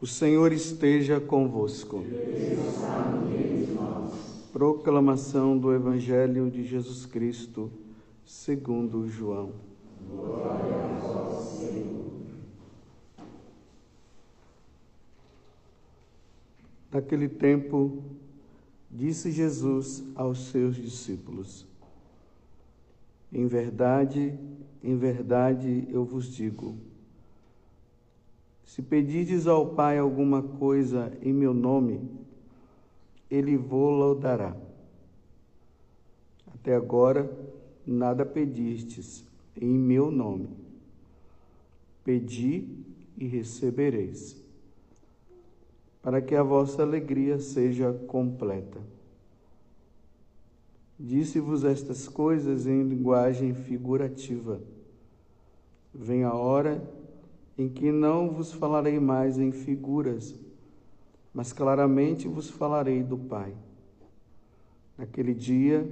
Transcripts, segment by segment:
O Senhor esteja convosco. Proclamação do Evangelho de Jesus Cristo, segundo João. Glória a vós, Senhor. Naquele tempo, disse Jesus aos seus discípulos: Em verdade, em verdade eu vos digo, se pedirdes ao Pai alguma coisa em meu nome, Ele vô-la dará. Até agora, nada pedistes em meu nome. Pedi e recebereis, para que a vossa alegria seja completa. Disse-vos estas coisas em linguagem figurativa. Vem a hora em que não vos falarei mais em figuras, mas claramente vos falarei do Pai. Naquele dia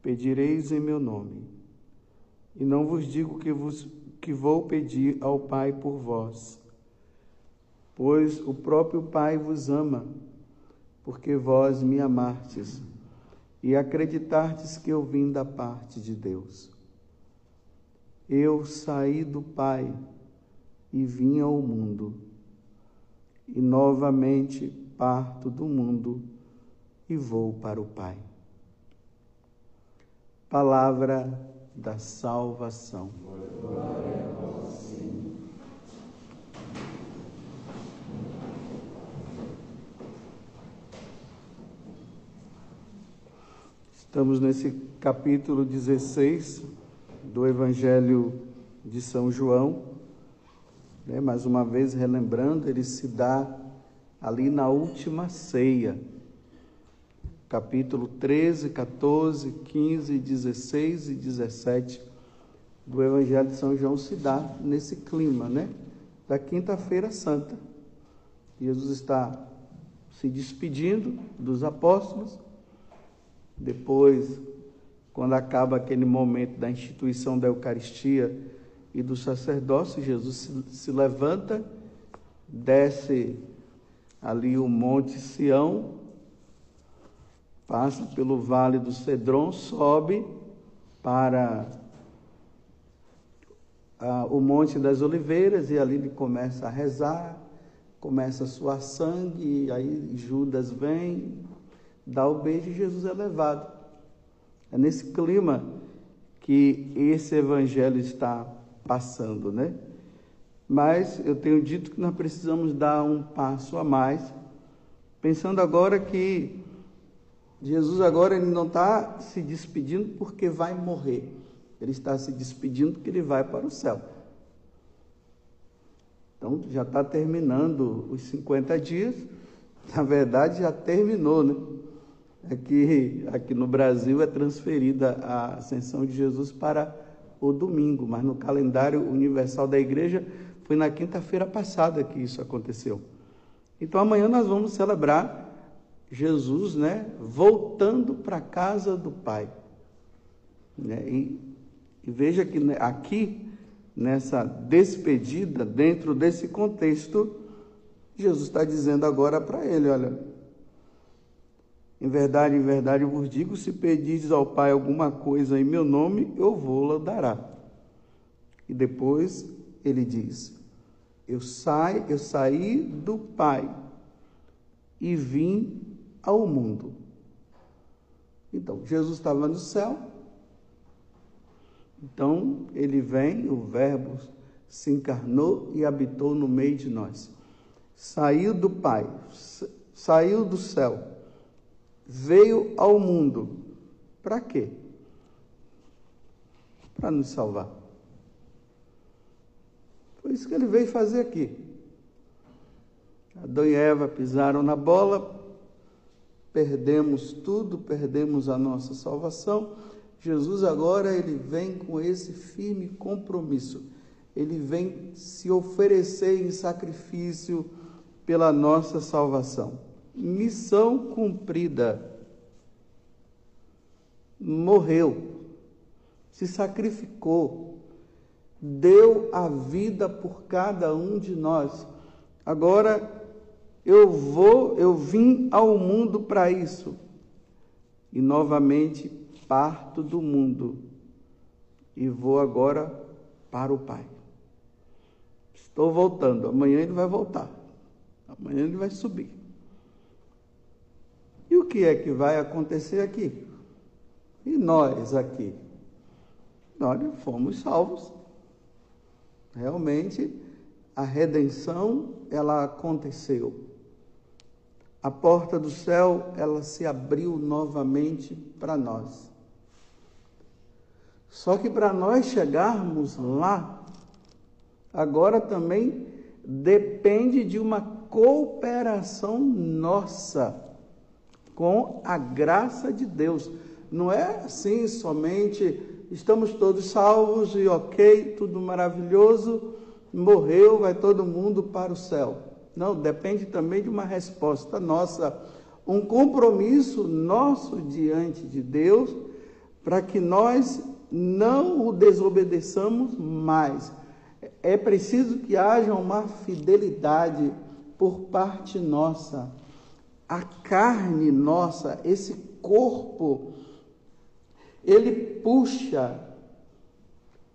pedireis em meu nome, e não vos digo que, vos, que vou pedir ao Pai por vós, pois o próprio Pai vos ama, porque vós me amastes e acreditastes que eu vim da parte de Deus. Eu saí do Pai e vim ao mundo, e novamente parto do mundo e vou para o Pai. Palavra da salvação. Estamos nesse capítulo 16 do Evangelho de São João. Né? Mais uma vez, relembrando, ele se dá ali na última ceia, capítulo 13, 14, 15, 16 e 17 do Evangelho de São João se dá nesse clima, né? Da Quinta-feira Santa. Jesus está se despedindo dos apóstolos, depois, quando acaba aquele momento da instituição da Eucaristia, e do sacerdócio, Jesus se, levanta, desce ali o Monte Sião, passa pelo Vale do Cedron, sobe para o Monte das Oliveiras e ali ele começa a rezar, começa a suar sangue, e aí Judas vem, dá o beijo e Jesus é levado. É nesse clima que esse evangelho está passando, né? Mas eu tenho dito que nós precisamos dar um passo a mais, pensando agora que Jesus agora ele não está se despedindo porque vai morrer, ele está se despedindo porque ele vai para o céu. Então já está terminando os 50 dias, na verdade já terminou, né? Aqui, aqui no Brasil é transferida a ascensão de Jesus para o domingo, mas no calendário universal da igreja foi na quinta-feira passada que isso aconteceu. Então amanhã nós vamos celebrar Jesus, né, voltando para a casa do Pai. Né? E, e veja que né, aqui, nessa despedida, dentro desse contexto, Jesus está dizendo agora para ele: olha, em verdade, em verdade vos digo: se pedires ao Pai alguma coisa em meu nome, eu vou-la dará. E depois ele diz: Eu saí, eu saí do Pai e vim ao mundo. Então, Jesus estava no céu. Então, ele vem, o Verbo se encarnou e habitou no meio de nós. Saiu do Pai, saiu do céu veio ao mundo. Para quê? Para nos salvar. Foi isso que ele veio fazer aqui. Adão e Eva pisaram na bola, perdemos tudo, perdemos a nossa salvação. Jesus agora ele vem com esse firme compromisso. Ele vem se oferecer em sacrifício pela nossa salvação missão cumprida. Morreu, se sacrificou, deu a vida por cada um de nós, Agora eu vou, eu vim ao mundo para isso. E novamente parto do mundo e vou agora para o Pai. Estou voltando, amanhã ele vai voltar. Amanhã ele vai subir. Que é que vai acontecer aqui? E nós aqui? Nós fomos salvos. Realmente a redenção ela aconteceu. A porta do céu ela se abriu novamente para nós. Só que para nós chegarmos lá, agora também depende de uma cooperação nossa com a graça de Deus. Não é assim somente estamos todos salvos e ok, tudo maravilhoso, morreu, vai todo mundo para o céu. Não, depende também de uma resposta nossa, um compromisso nosso diante de Deus, para que nós não o desobedeçamos mais. É preciso que haja uma fidelidade por parte nossa. A carne nossa, esse corpo, ele puxa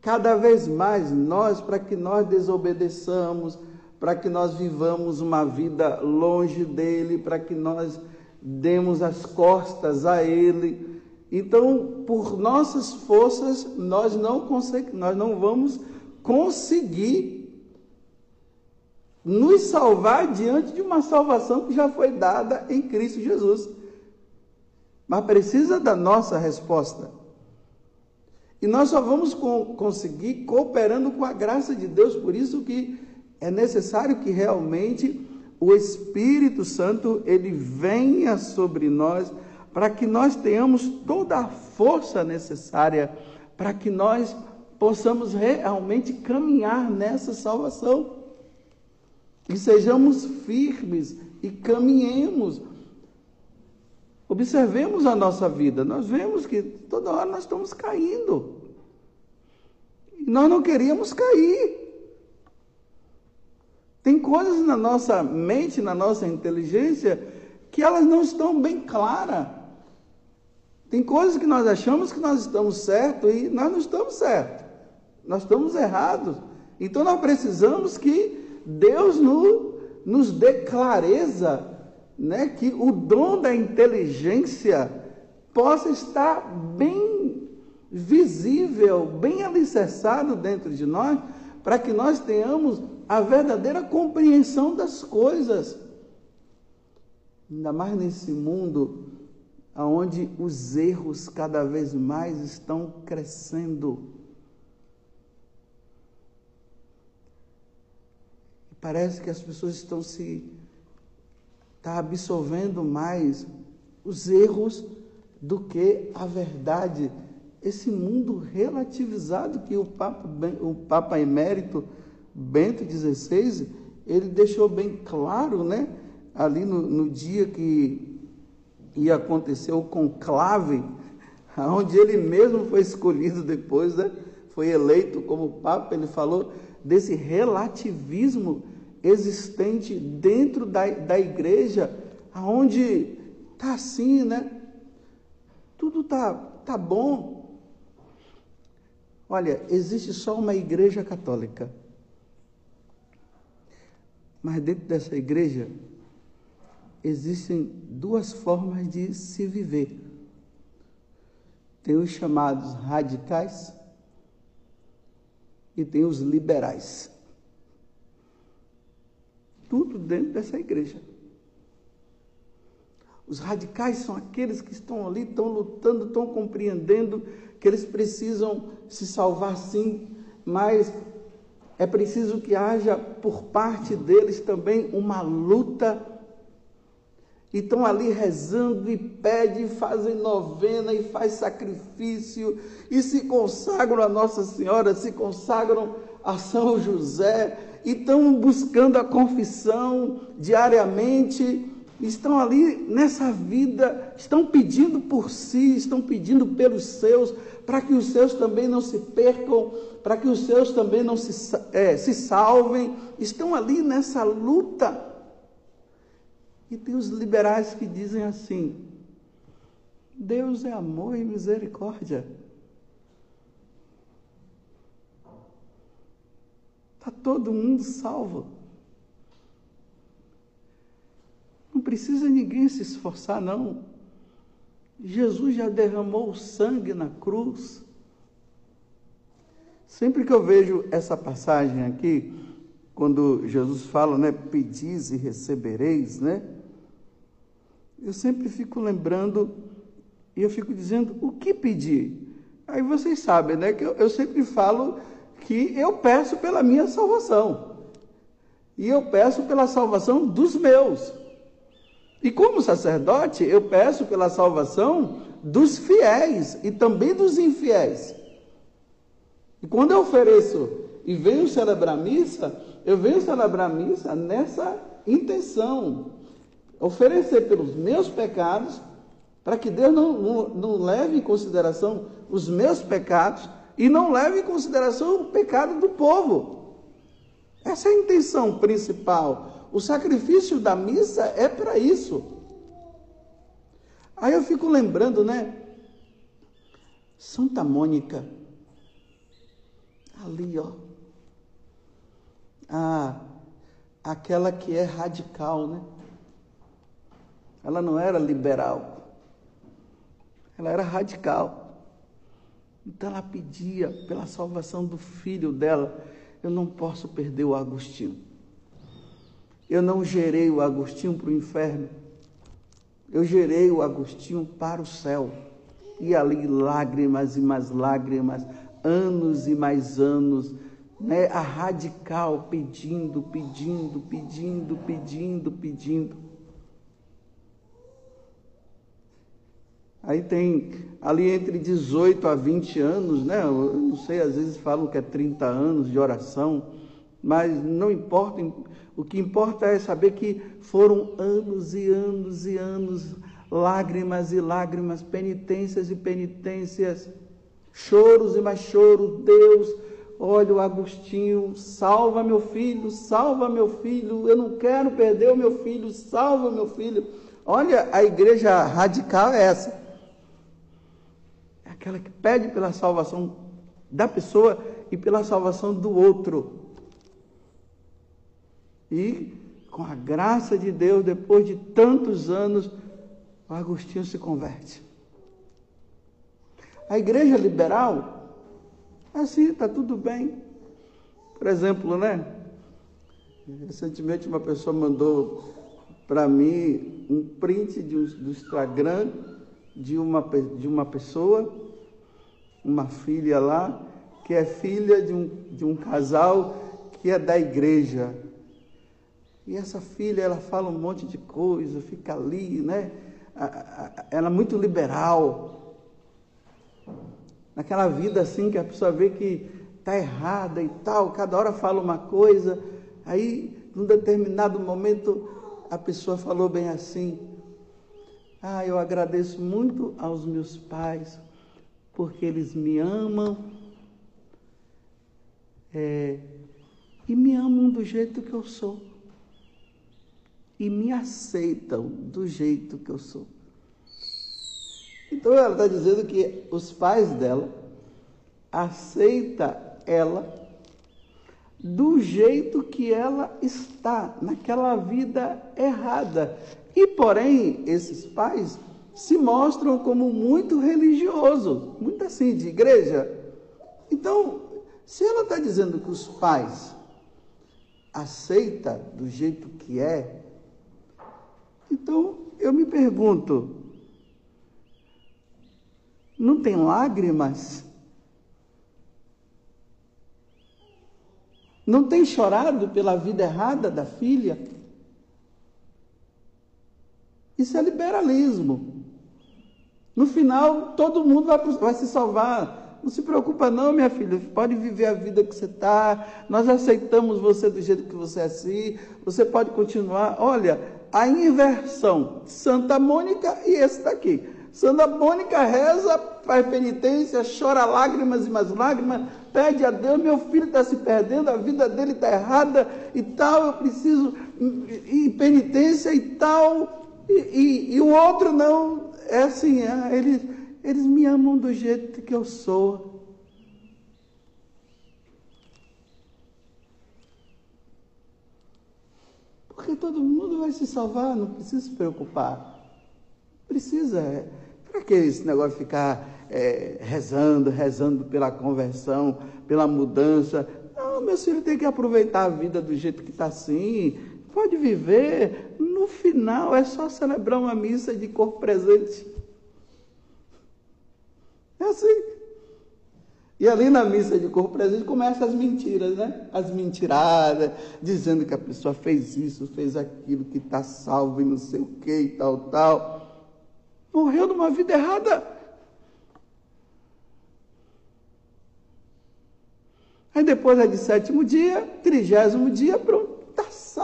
cada vez mais nós para que nós desobedeçamos, para que nós vivamos uma vida longe dele, para que nós demos as costas a ele. Então, por nossas forças, nós não nós não vamos conseguir nos salvar diante de uma salvação que já foi dada em Cristo Jesus. Mas precisa da nossa resposta. E nós só vamos conseguir cooperando com a graça de Deus, por isso que é necessário que realmente o Espírito Santo ele venha sobre nós para que nós tenhamos toda a força necessária para que nós possamos realmente caminhar nessa salvação. E sejamos firmes e caminhemos. Observemos a nossa vida, nós vemos que toda hora nós estamos caindo. E nós não queríamos cair. Tem coisas na nossa mente, na nossa inteligência, que elas não estão bem claras. Tem coisas que nós achamos que nós estamos certos e nós não estamos certos. Nós estamos errados. Então nós precisamos que Deus no, nos dê clareza, né, que o dom da inteligência possa estar bem visível, bem alicerçado dentro de nós, para que nós tenhamos a verdadeira compreensão das coisas. Ainda mais nesse mundo onde os erros cada vez mais estão crescendo. Parece que as pessoas estão se tá absorvendo mais os erros do que a verdade. Esse mundo relativizado que o Papa, o Papa Emérito Bento XVI, ele deixou bem claro, né? Ali no, no dia que ia acontecer o conclave, onde ele mesmo foi escolhido depois, né? Foi eleito como Papa, ele falou desse relativismo existente dentro da, da igreja, onde está assim, né? Tudo está tá bom. Olha, existe só uma igreja católica. Mas dentro dessa igreja existem duas formas de se viver. Tem os chamados radicais e tem os liberais tudo dentro dessa igreja. Os radicais são aqueles que estão ali, estão lutando, estão compreendendo que eles precisam se salvar sim, mas é preciso que haja por parte deles também uma luta. E estão ali rezando e pedem, fazem novena e faz sacrifício e se consagram a Nossa Senhora, se consagram a São José e estão buscando a confissão diariamente, estão ali nessa vida, estão pedindo por si, estão pedindo pelos seus, para que os seus também não se percam, para que os seus também não se, é, se salvem, estão ali nessa luta. E tem os liberais que dizem assim: Deus é amor e misericórdia. Está todo mundo salvo. Não precisa ninguém se esforçar, não. Jesus já derramou o sangue na cruz. Sempre que eu vejo essa passagem aqui, quando Jesus fala, né, pedis e recebereis, né? Eu sempre fico lembrando e eu fico dizendo, o que pedir? Aí vocês sabem, né, que eu, eu sempre falo que eu peço pela minha salvação. E eu peço pela salvação dos meus. E como sacerdote, eu peço pela salvação dos fiéis e também dos infiéis. E quando eu ofereço e venho celebrar missa, eu venho celebrar missa nessa intenção. Oferecer pelos meus pecados, para que Deus não, não, não leve em consideração os meus pecados e não leve em consideração o pecado do povo. Essa é a intenção principal. O sacrifício da missa é para isso. Aí eu fico lembrando, né? Santa Mônica, ali, ó. Ah, aquela que é radical, né? Ela não era liberal, ela era radical. Então ela pedia pela salvação do filho dela. Eu não posso perder o Agostinho. Eu não gerei o Agostinho para o inferno. Eu gerei o Agostinho para o céu. E ali lágrimas e mais lágrimas, anos e mais anos, né? a radical pedindo, pedindo, pedindo, pedindo, pedindo. Aí tem ali entre 18 a 20 anos, né? Eu não sei, às vezes falam que é 30 anos de oração, mas não importa. O que importa é saber que foram anos e anos e anos, lágrimas e lágrimas, penitências e penitências, choros e mais choros. Deus, olha o Agostinho, salva meu filho, salva meu filho, eu não quero perder o meu filho, salva meu filho. Olha, a igreja radical é essa aquela que pede pela salvação da pessoa e pela salvação do outro. E com a graça de Deus, depois de tantos anos, Agostinho se converte. A igreja liberal, assim, está tudo bem. Por exemplo, né? Recentemente uma pessoa mandou para mim um print de, do Instagram de uma, de uma pessoa uma filha lá, que é filha de um, de um casal que é da igreja. E essa filha, ela fala um monte de coisa, fica ali, né? Ela é muito liberal. Naquela vida assim que a pessoa vê que está errada e tal, cada hora fala uma coisa, aí num determinado momento a pessoa falou bem assim: Ah, eu agradeço muito aos meus pais porque eles me amam é, e me amam do jeito que eu sou e me aceitam do jeito que eu sou. Então ela está dizendo que os pais dela aceitam ela do jeito que ela está, naquela vida errada. E porém, esses pais se mostram como muito religioso, muito assim, de igreja. Então, se ela está dizendo que os pais aceita do jeito que é, então eu me pergunto, não tem lágrimas? Não tem chorado pela vida errada da filha? Isso é liberalismo. No final, todo mundo vai, vai se salvar. Não se preocupa não, minha filha. Pode viver a vida que você está. Nós aceitamos você do jeito que você é assim. Você pode continuar. Olha, a inversão. Santa Mônica e esse daqui. Santa Mônica reza, faz penitência, chora lágrimas e mais lágrimas, pede a Deus, meu filho está se perdendo, a vida dele está errada e tal, eu preciso ir penitência e tal. E, e, e, o outro não, é assim, é, eles, eles me amam do jeito que eu sou. Porque todo mundo vai se salvar, não precisa se preocupar. Precisa. É. Para que esse negócio ficar é, rezando, rezando pela conversão, pela mudança? Não, meu filho tem que aproveitar a vida do jeito que está assim. Pode viver. No final é só celebrar uma missa de corpo presente. É assim. E ali na missa de corpo presente começam as mentiras, né? As mentiradas, dizendo que a pessoa fez isso, fez aquilo, que está salvo e não sei o que e tal, tal. Morreu numa vida errada. Aí depois é de sétimo dia, trigésimo dia, pronto,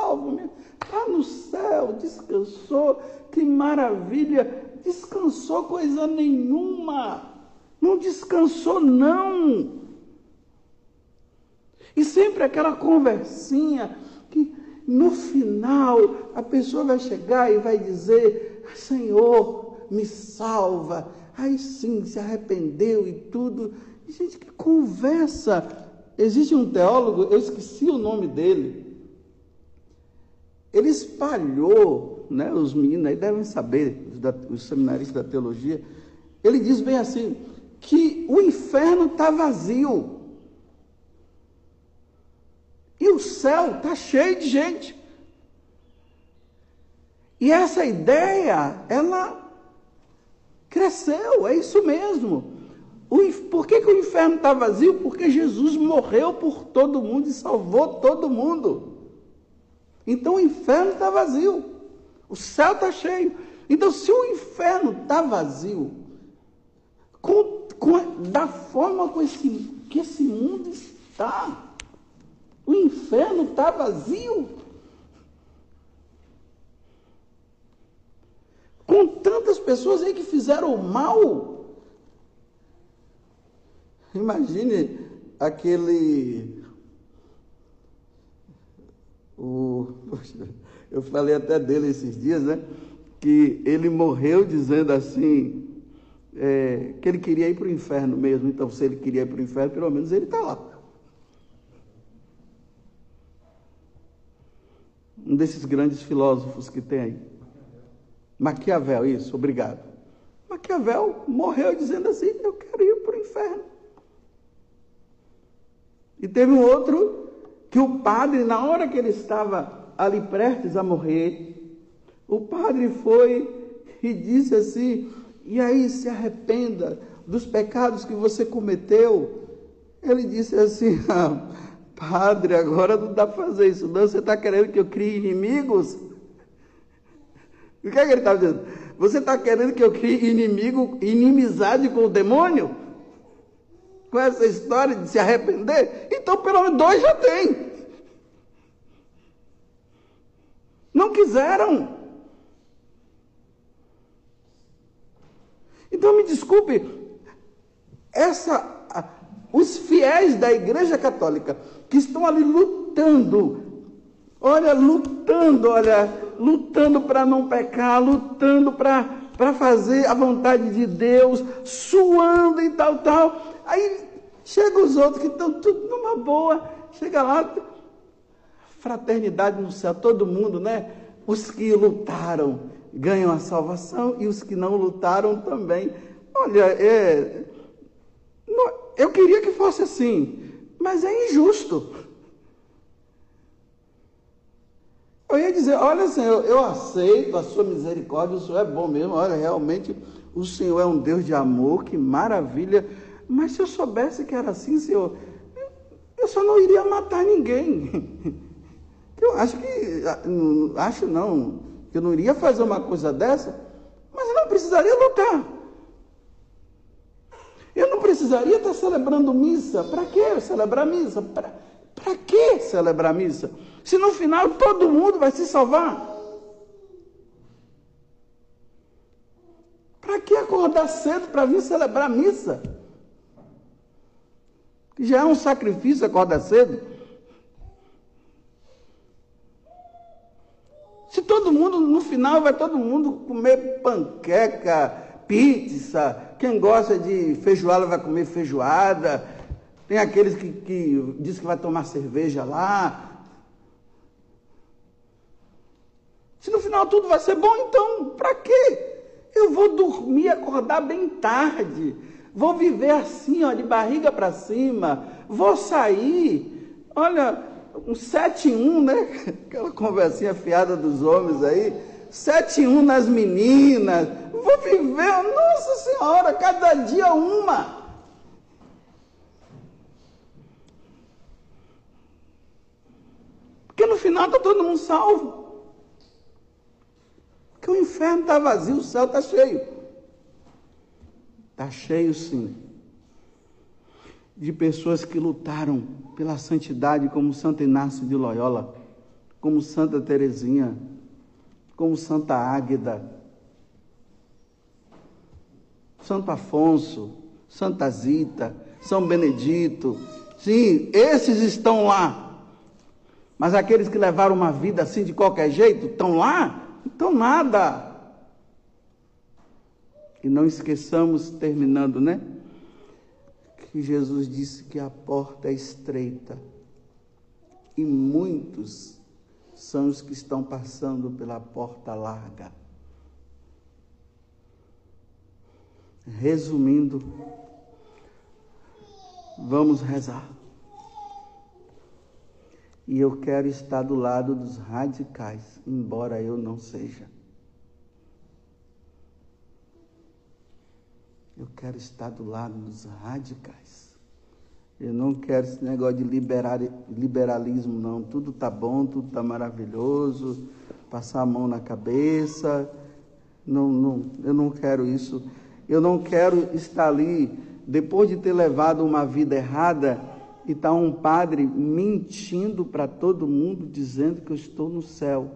salvo. Está no céu, descansou, que maravilha, descansou coisa nenhuma. Não descansou, não. E sempre aquela conversinha que no final a pessoa vai chegar e vai dizer: Senhor, me salva. Aí sim, se arrependeu e tudo. Gente, que conversa. Existe um teólogo, eu esqueci o nome dele. Ele espalhou, né, os meninos aí devem saber, os, seminaristas da teologia. Ele diz bem assim: que o inferno está vazio. E o céu está cheio de gente. E essa ideia, ela cresceu, é isso mesmo. Por que, que o inferno está vazio? Porque Jesus morreu por todo mundo e salvou todo mundo. Então o inferno está vazio. O céu está cheio. Então, se o inferno está vazio, com com, da forma com esse, que esse mundo está. O inferno está vazio. Com tantas pessoas aí que fizeram mal. Imagine aquele. O, eu falei até dele esses dias, né? Que ele morreu dizendo assim: é, que ele queria ir para o inferno mesmo. Então, se ele queria ir para o inferno, pelo menos ele está lá. Um desses grandes filósofos que tem aí. Maquiavel, isso, obrigado. Maquiavel morreu dizendo assim: Eu quero ir para o inferno. E teve um outro que o padre, na hora que ele estava ali prestes a morrer, o padre foi e disse assim: e aí se arrependa dos pecados que você cometeu. Ele disse assim: ah, Padre, agora não dá para fazer isso, não. Você está querendo que eu crie inimigos? O que, é que ele estava dizendo? Você está querendo que eu crie inimigo, inimizade com o demônio? Com essa história de se arrepender? Então, pelo menos dois já tem. Não quiseram. Então me desculpe, essa, os fiéis da Igreja Católica que estão ali lutando, olha, lutando, olha, lutando para não pecar, lutando para fazer a vontade de Deus, suando e tal, tal. Aí chegam os outros que estão tudo numa boa, chega lá, fraternidade no céu, todo mundo, né? Os que lutaram, ganham a salvação e os que não lutaram também. Olha, é, eu queria que fosse assim, mas é injusto. Eu ia dizer, olha Senhor, eu aceito a sua misericórdia, o Senhor é bom mesmo, olha, realmente o Senhor é um Deus de amor, que maravilha. Mas se eu soubesse que era assim, Senhor, eu só não iria matar ninguém. Eu acho que, acho não, eu não iria fazer uma coisa dessa, mas eu não precisaria lutar. Eu não precisaria estar celebrando missa. Para que celebrar missa? Para que celebrar missa? Se no final todo mundo vai se salvar. Para que acordar cedo para vir celebrar missa? Já é um sacrifício acordar cedo. Se todo mundo, no final, vai todo mundo comer panqueca, pizza, quem gosta de feijoada vai comer feijoada, tem aqueles que, que diz que vai tomar cerveja lá. Se no final tudo vai ser bom, então, para quê? Eu vou dormir, acordar bem tarde. Vou viver assim, ó, de barriga para cima. Vou sair. Olha, um 7 em 1, né? Aquela conversinha fiada dos homens aí. 7 em 1 nas meninas. Vou viver, nossa senhora, cada dia uma. Porque no final está todo mundo salvo. Porque o inferno está vazio, o céu está cheio. Está cheio, sim, de pessoas que lutaram pela santidade, como Santo Inácio de Loyola, como Santa Teresinha, como Santa Águeda, Santo Afonso, Santa Zita, São Benedito. Sim, esses estão lá. Mas aqueles que levaram uma vida assim de qualquer jeito, estão lá? Estão nada. E não esqueçamos, terminando, né? Que Jesus disse que a porta é estreita e muitos são os que estão passando pela porta larga. Resumindo, vamos rezar. E eu quero estar do lado dos radicais, embora eu não seja. Eu quero estar do lado dos radicais. Eu não quero esse negócio de liberar, liberalismo, não. Tudo está bom, tudo está maravilhoso. Passar a mão na cabeça. Não, não, eu não quero isso. Eu não quero estar ali, depois de ter levado uma vida errada, e está um padre mentindo para todo mundo, dizendo que eu estou no céu.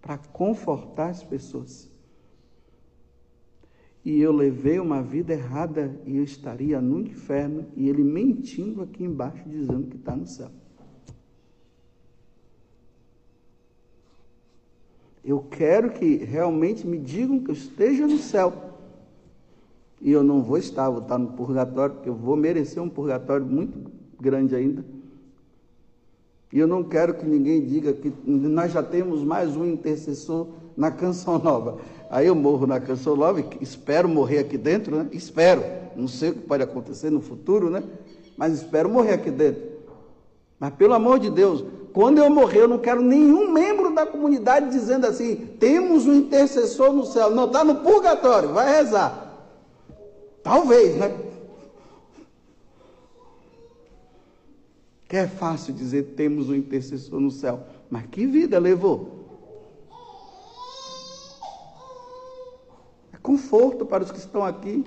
Para confortar as pessoas e eu levei uma vida errada e eu estaria no inferno e ele mentindo aqui embaixo dizendo que está no céu. Eu quero que realmente me digam que eu esteja no céu. E eu não vou estar, vou estar no purgatório, porque eu vou merecer um purgatório muito grande ainda. E eu não quero que ninguém diga que nós já temos mais um intercessor na canção nova. Aí eu morro na canção nova, espero morrer aqui dentro, né? Espero. Não sei o que pode acontecer no futuro, né? Mas espero morrer aqui dentro. Mas pelo amor de Deus, quando eu morrer, eu não quero nenhum membro da comunidade dizendo assim: temos um intercessor no céu. Não, está no purgatório, vai rezar. Talvez, né? Que é fácil dizer temos um intercessor no céu. Mas que vida levou? Conforto para os que estão aqui.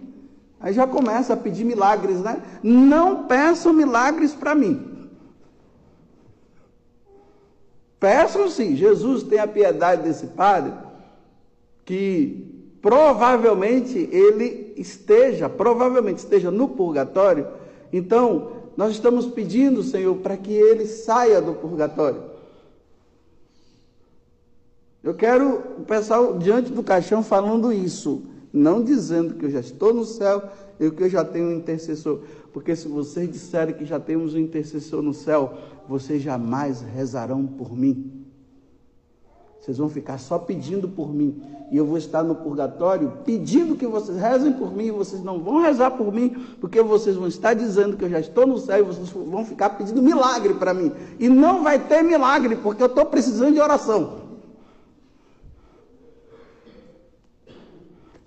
Aí já começa a pedir milagres, né? Não peçam milagres para mim. Peçam sim, Jesus tenha piedade desse padre, que provavelmente ele esteja, provavelmente esteja no purgatório. Então, nós estamos pedindo, Senhor, para que ele saia do purgatório. Eu quero o pessoal diante do caixão falando isso, não dizendo que eu já estou no céu e que eu já tenho um intercessor. Porque se vocês disserem que já temos um intercessor no céu, vocês jamais rezarão por mim. Vocês vão ficar só pedindo por mim. E eu vou estar no purgatório pedindo que vocês rezem por mim. E vocês não vão rezar por mim, porque vocês vão estar dizendo que eu já estou no céu e vocês vão ficar pedindo milagre para mim. E não vai ter milagre, porque eu estou precisando de oração.